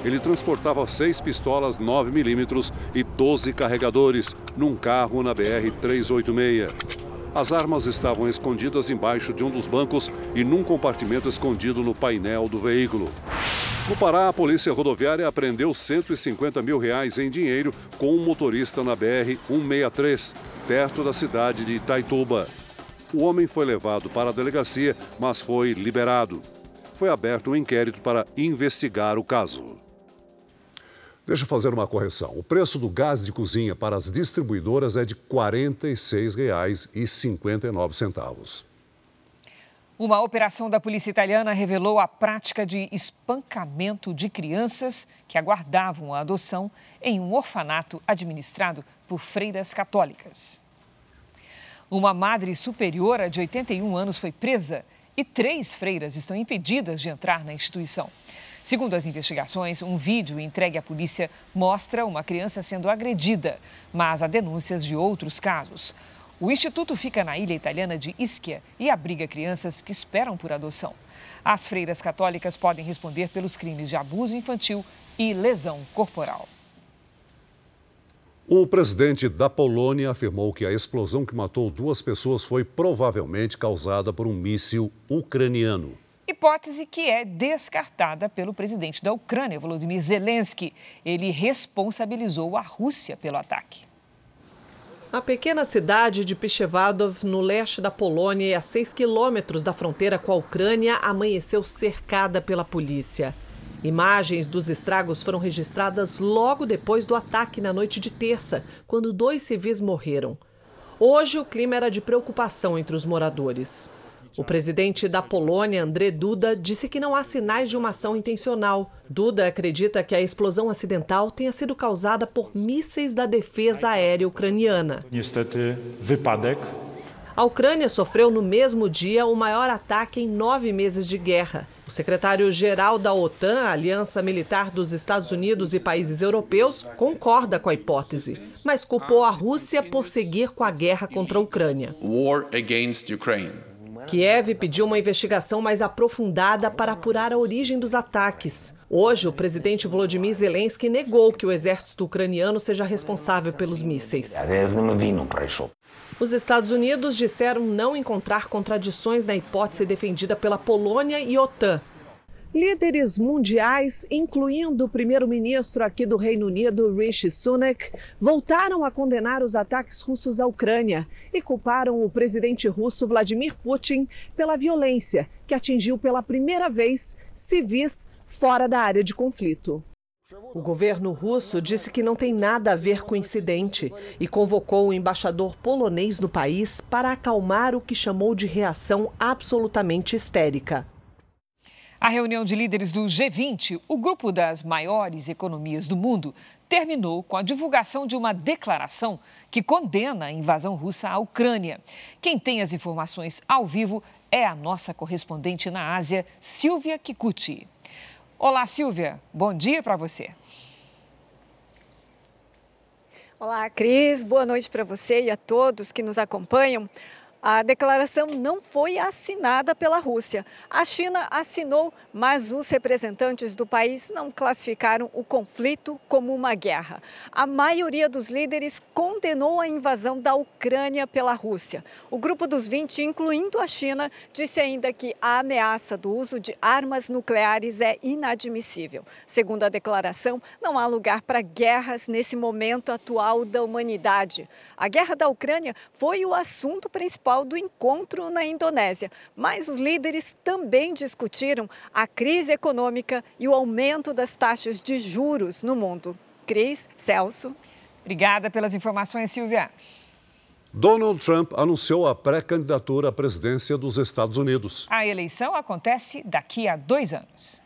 Ele transportava seis pistolas 9mm e 12 carregadores num carro na BR-386. As armas estavam escondidas embaixo de um dos bancos e num compartimento escondido no painel do veículo. No Pará, a Polícia Rodoviária apreendeu 150 mil reais em dinheiro com um motorista na BR-163, perto da cidade de Itaituba. O homem foi levado para a delegacia, mas foi liberado. Foi aberto um inquérito para investigar o caso. Deixa eu fazer uma correção. O preço do gás de cozinha para as distribuidoras é de R$ 46,59. Uma operação da polícia italiana revelou a prática de espancamento de crianças que aguardavam a adoção em um orfanato administrado por freiras católicas. Uma madre superiora de 81 anos foi presa e três freiras estão impedidas de entrar na instituição. Segundo as investigações, um vídeo entregue à polícia mostra uma criança sendo agredida, mas há denúncias de outros casos. O instituto fica na ilha italiana de Ischia e abriga crianças que esperam por adoção. As freiras católicas podem responder pelos crimes de abuso infantil e lesão corporal. O presidente da Polônia afirmou que a explosão que matou duas pessoas foi provavelmente causada por um míssil ucraniano. Hipótese que é descartada pelo presidente da Ucrânia, Volodymyr Zelensky. Ele responsabilizou a Rússia pelo ataque. A pequena cidade de Pichevadov, no leste da Polônia e a 6 quilômetros da fronteira com a Ucrânia, amanheceu cercada pela polícia. Imagens dos estragos foram registradas logo depois do ataque na noite de terça, quando dois civis morreram. Hoje, o clima era de preocupação entre os moradores. O presidente da Polônia, André Duda, disse que não há sinais de uma ação intencional. Duda acredita que a explosão acidental tenha sido causada por mísseis da defesa aérea ucraniana. A Ucrânia sofreu no mesmo dia o maior ataque em nove meses de guerra. O secretário-geral da OTAN, a Aliança Militar dos Estados Unidos e países europeus, concorda com a hipótese, mas culpou a Rússia por seguir com a guerra contra a Ucrânia. War against Ukraine. Kiev pediu uma investigação mais aprofundada para apurar a origem dos ataques. Hoje, o presidente Volodymyr Zelensky negou que o exército ucraniano seja responsável pelos mísseis. Os Estados Unidos disseram não encontrar contradições na hipótese defendida pela Polônia e OTAN. Líderes mundiais, incluindo o primeiro-ministro aqui do Reino Unido, Rishi Sunak, voltaram a condenar os ataques russos à Ucrânia e culparam o presidente russo Vladimir Putin pela violência que atingiu pela primeira vez civis fora da área de conflito. O governo russo disse que não tem nada a ver com o incidente e convocou o embaixador polonês no país para acalmar o que chamou de reação absolutamente histérica. A reunião de líderes do G20, o grupo das maiores economias do mundo, terminou com a divulgação de uma declaração que condena a invasão russa à Ucrânia. Quem tem as informações ao vivo é a nossa correspondente na Ásia, Silvia Kikuchi. Olá, Silvia. Bom dia para você. Olá, Cris. Boa noite para você e a todos que nos acompanham. A declaração não foi assinada pela Rússia. A China assinou, mas os representantes do país não classificaram o conflito como uma guerra. A maioria dos líderes condenou a invasão da Ucrânia pela Rússia. O grupo dos 20, incluindo a China, disse ainda que a ameaça do uso de armas nucleares é inadmissível. Segundo a declaração, não há lugar para guerras nesse momento atual da humanidade. A guerra da Ucrânia foi o assunto principal do encontro na Indonésia, mas os líderes também discutiram a crise econômica e o aumento das taxas de juros no mundo. Cris, Celso. Obrigada pelas informações, Silvia. Donald Trump anunciou a pré-candidatura à presidência dos Estados Unidos. A eleição acontece daqui a dois anos.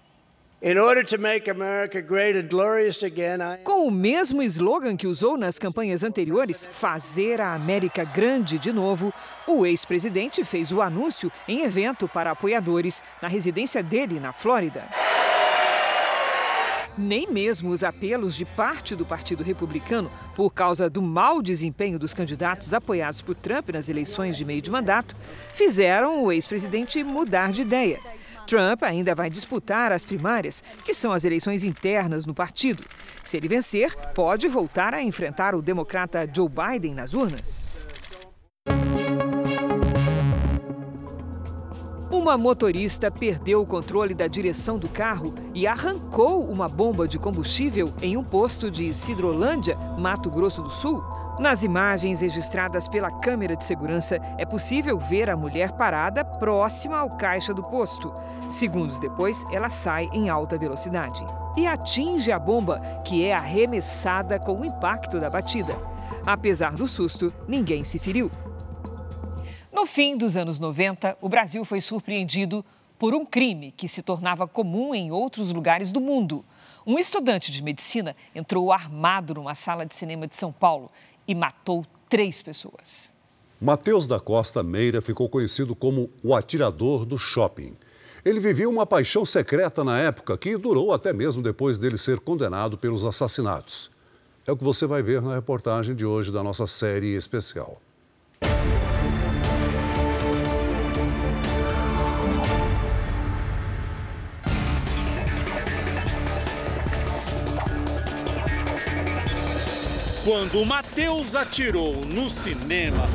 Com o mesmo slogan que usou nas campanhas anteriores, fazer a América grande de novo, o ex-presidente fez o anúncio em evento para apoiadores na residência dele na Flórida. Nem mesmo os apelos de parte do Partido Republicano, por causa do mau desempenho dos candidatos apoiados por Trump nas eleições de meio de mandato, fizeram o ex-presidente mudar de ideia. Trump ainda vai disputar as primárias, que são as eleições internas no partido. Se ele vencer, pode voltar a enfrentar o democrata Joe Biden nas urnas. Uma motorista perdeu o controle da direção do carro e arrancou uma bomba de combustível em um posto de Sidrolândia, Mato Grosso do Sul. Nas imagens registradas pela câmera de segurança, é possível ver a mulher parada próxima ao caixa do posto. Segundos depois, ela sai em alta velocidade e atinge a bomba, que é arremessada com o impacto da batida. Apesar do susto, ninguém se feriu. No fim dos anos 90, o Brasil foi surpreendido por um crime que se tornava comum em outros lugares do mundo. Um estudante de medicina entrou armado numa sala de cinema de São Paulo e matou três pessoas. Mateus da Costa Meira ficou conhecido como o atirador do shopping. Ele vivia uma paixão secreta na época que durou até mesmo depois dele ser condenado pelos assassinatos. É o que você vai ver na reportagem de hoje da nossa série especial. Quando Mateus atirou no cinema,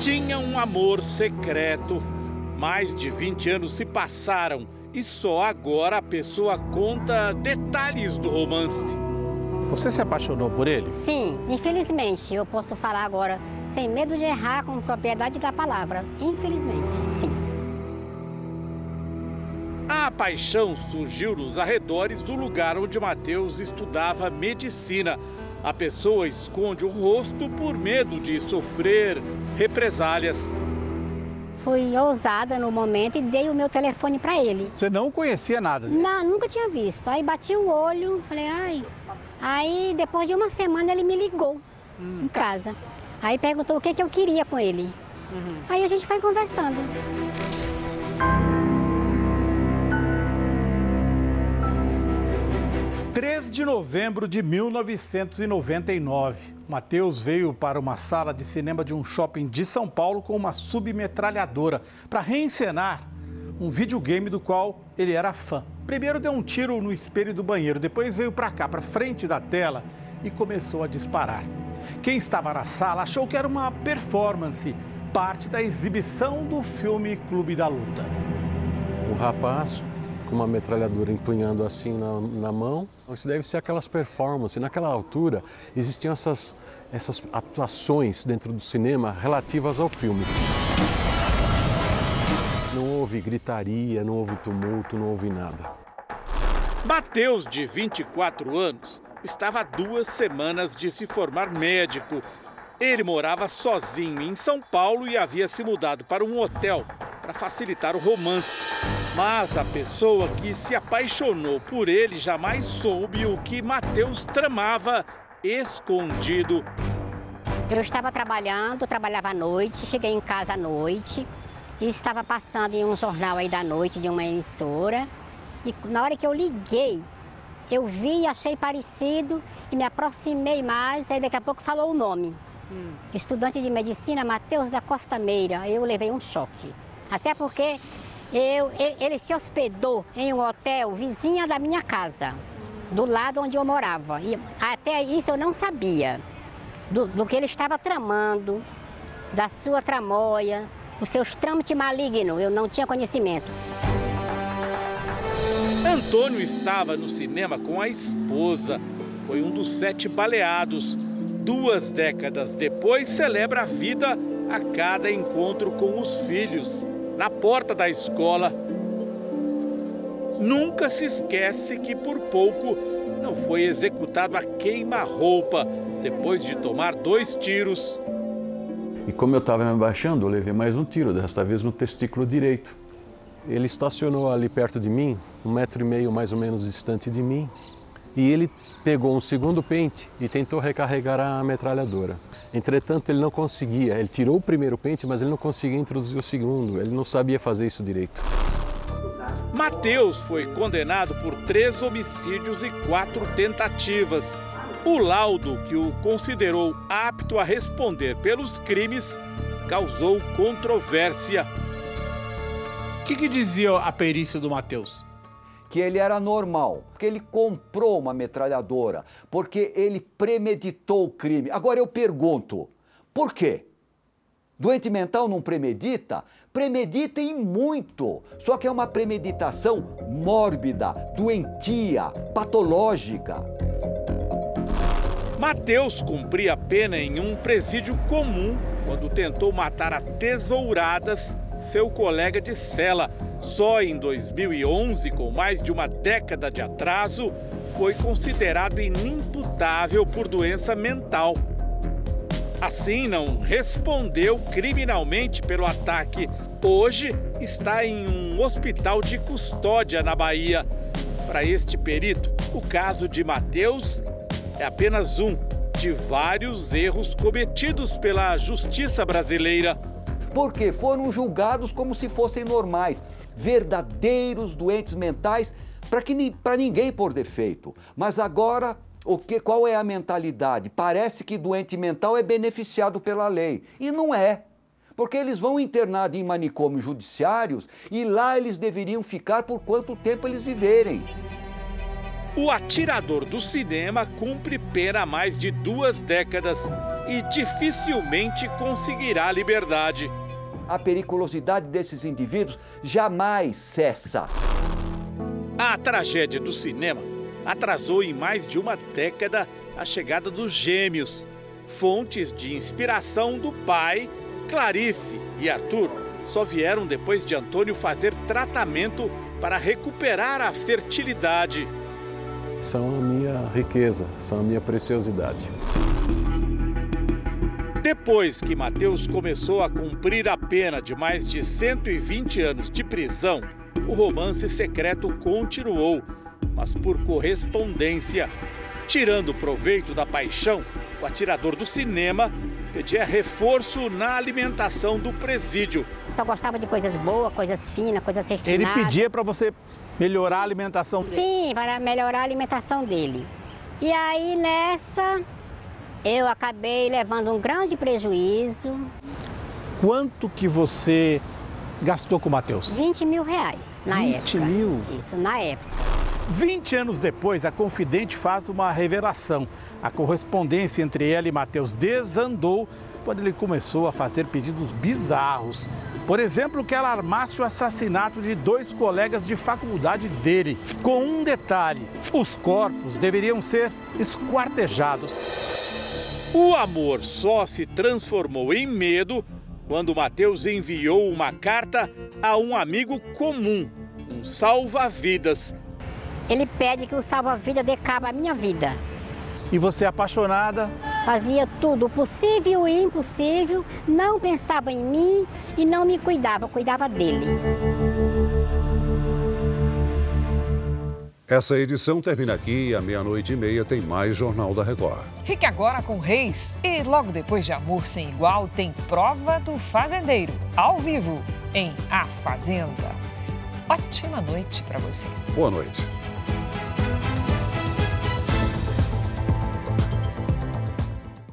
tinha um amor secreto. Mais de 20 anos se passaram e só agora a pessoa conta detalhes do romance. Você se apaixonou por ele? Sim, infelizmente. Eu posso falar agora sem medo de errar com propriedade da palavra. Infelizmente, sim. A paixão surgiu nos arredores do lugar onde Mateus estudava medicina. A pessoa esconde o rosto por medo de sofrer represálias. Fui ousada no momento e dei o meu telefone para ele. Você não conhecia nada? Não, nunca tinha visto. Aí bati o olho, falei, ai. Aí depois de uma semana ele me ligou hum. em casa. Aí perguntou o que, que eu queria com ele. Uhum. Aí a gente foi conversando. 3 de novembro de 1999, Mateus veio para uma sala de cinema de um shopping de São Paulo com uma submetralhadora para reencenar um videogame do qual ele era fã. Primeiro deu um tiro no espelho do banheiro, depois veio para cá, para frente da tela e começou a disparar. Quem estava na sala achou que era uma performance, parte da exibição do filme Clube da Luta. O rapaz com uma metralhadora empunhando assim na, na mão. Isso deve ser aquelas performances. Naquela altura existiam essas, essas atuações dentro do cinema relativas ao filme. Não houve gritaria, não houve tumulto, não houve nada. Mateus, de 24 anos, estava duas semanas de se formar médico. Ele morava sozinho em São Paulo e havia se mudado para um hotel para facilitar o romance. Mas a pessoa que se apaixonou por ele jamais soube o que Mateus tramava escondido. Eu estava trabalhando, trabalhava à noite, cheguei em casa à noite e estava passando em um jornal aí da noite de uma emissora. E na hora que eu liguei, eu vi, achei parecido e me aproximei mais, aí daqui a pouco falou o nome. Hum. Estudante de medicina Mateus da Costa Meira. Eu levei um choque. Até porque eu, ele se hospedou em um hotel vizinha da minha casa, do lado onde eu morava. E até isso eu não sabia do, do que ele estava tramando, da sua tramóia, os seus trâmites malignos, eu não tinha conhecimento. Antônio estava no cinema com a esposa. Foi um dos sete baleados. Duas décadas depois, celebra a vida a cada encontro com os filhos na porta da escola. Nunca se esquece que por pouco não foi executado a queima-roupa depois de tomar dois tiros. E como eu estava me abaixando, eu levei mais um tiro, desta vez no testículo direito. Ele estacionou ali perto de mim, um metro e meio mais ou menos distante de mim, e ele pegou um segundo pente e tentou recarregar a metralhadora. Entretanto, ele não conseguia. Ele tirou o primeiro pente, mas ele não conseguia introduzir o segundo. Ele não sabia fazer isso direito. Mateus foi condenado por três homicídios e quatro tentativas. O laudo, que o considerou apto a responder pelos crimes, causou controvérsia. O que, que dizia a perícia do Mateus? Que ele era normal, porque ele comprou uma metralhadora, porque ele premeditou o crime. Agora eu pergunto, por quê? Doente mental não premedita? Premedita e muito. Só que é uma premeditação mórbida, doentia, patológica. Mateus cumpria pena em um presídio comum quando tentou matar a tesouradas seu colega de cela. Só em 2011, com mais de uma década de atraso, foi considerado inimputável por doença mental. Assim, não respondeu criminalmente pelo ataque. Hoje está em um hospital de custódia na Bahia. Para este perito, o caso de Mateus é apenas um de vários erros cometidos pela justiça brasileira. Porque foram julgados como se fossem normais, verdadeiros doentes mentais, para ninguém por defeito. Mas agora o que, qual é a mentalidade? Parece que doente mental é beneficiado pela lei. E não é. Porque eles vão internados em manicômios judiciários e lá eles deveriam ficar por quanto tempo eles viverem. O atirador do cinema cumpre pena há mais de duas décadas e dificilmente conseguirá liberdade. A periculosidade desses indivíduos jamais cessa. A tragédia do cinema atrasou em mais de uma década a chegada dos gêmeos, fontes de inspiração do pai, Clarice e Arthur, só vieram depois de Antônio fazer tratamento para recuperar a fertilidade são a minha riqueza, são a minha preciosidade. Depois que Mateus começou a cumprir a pena de mais de 120 anos de prisão, o romance secreto continuou, mas por correspondência. Tirando proveito da paixão, o atirador do cinema pedia reforço na alimentação do presídio. Só gostava de coisas boas, coisas finas, coisas refinadas. Ele pedia para você melhorar a alimentação dele? Sim, para melhorar a alimentação dele. E aí nessa eu acabei levando um grande prejuízo. Quanto que você gastou com o Matheus? 20 mil reais na 20 época. 20 mil? Isso, na época. 20 anos depois, a Confidente faz uma revelação. A correspondência entre ela e Matheus desandou quando ele começou a fazer pedidos bizarros. Por exemplo, que ela armasse o assassinato de dois colegas de faculdade dele. Com um detalhe: os corpos deveriam ser esquartejados. O amor só se transformou em medo quando Mateus enviou uma carta a um amigo comum, um salva-vidas. Ele pede que o salva-vida dê cabo à minha vida. E você, apaixonada? Fazia tudo, o possível e o impossível, não pensava em mim e não me cuidava, cuidava dele. Essa edição termina aqui e à meia-noite e meia tem mais Jornal da Record. Fique agora com Reis e logo depois de Amor Sem Igual tem Prova do Fazendeiro, ao vivo, em A Fazenda. Ótima noite para você. Boa noite.